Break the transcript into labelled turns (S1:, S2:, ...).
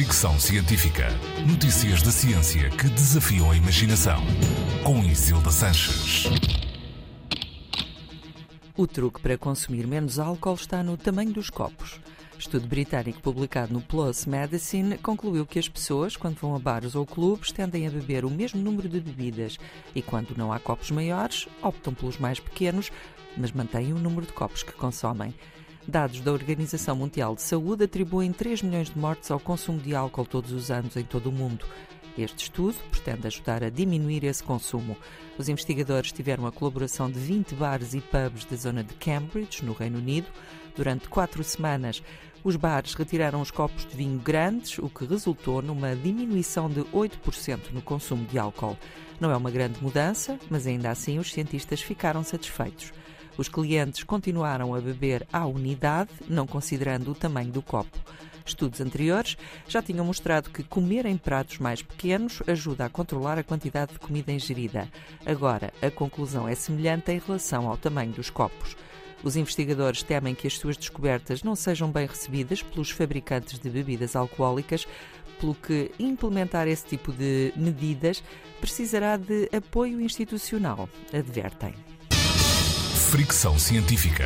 S1: Fricção Científica. Notícias da ciência que desafiam a imaginação. Com Isilda Sanches.
S2: O truque para consumir menos álcool está no tamanho dos copos. Estudo britânico publicado no PLOS Medicine concluiu que as pessoas, quando vão a bares ou clubes, tendem a beber o mesmo número de bebidas e, quando não há copos maiores, optam pelos mais pequenos, mas mantêm o número de copos que consomem. Dados da Organização Mundial de Saúde atribuem 3 milhões de mortes ao consumo de álcool todos os anos em todo o mundo. Este estudo pretende ajudar a diminuir esse consumo. Os investigadores tiveram a colaboração de 20 bares e pubs da zona de Cambridge, no Reino Unido. Durante quatro semanas, os bares retiraram os copos de vinho grandes, o que resultou numa diminuição de 8% no consumo de álcool. Não é uma grande mudança, mas ainda assim os cientistas ficaram satisfeitos. Os clientes continuaram a beber à unidade, não considerando o tamanho do copo. Estudos anteriores já tinham mostrado que comer em pratos mais pequenos ajuda a controlar a quantidade de comida ingerida. Agora, a conclusão é semelhante em relação ao tamanho dos copos. Os investigadores temem que as suas descobertas não sejam bem recebidas pelos fabricantes de bebidas alcoólicas, pelo que implementar esse tipo de medidas precisará de apoio institucional, advertem.
S1: Fricção Científica.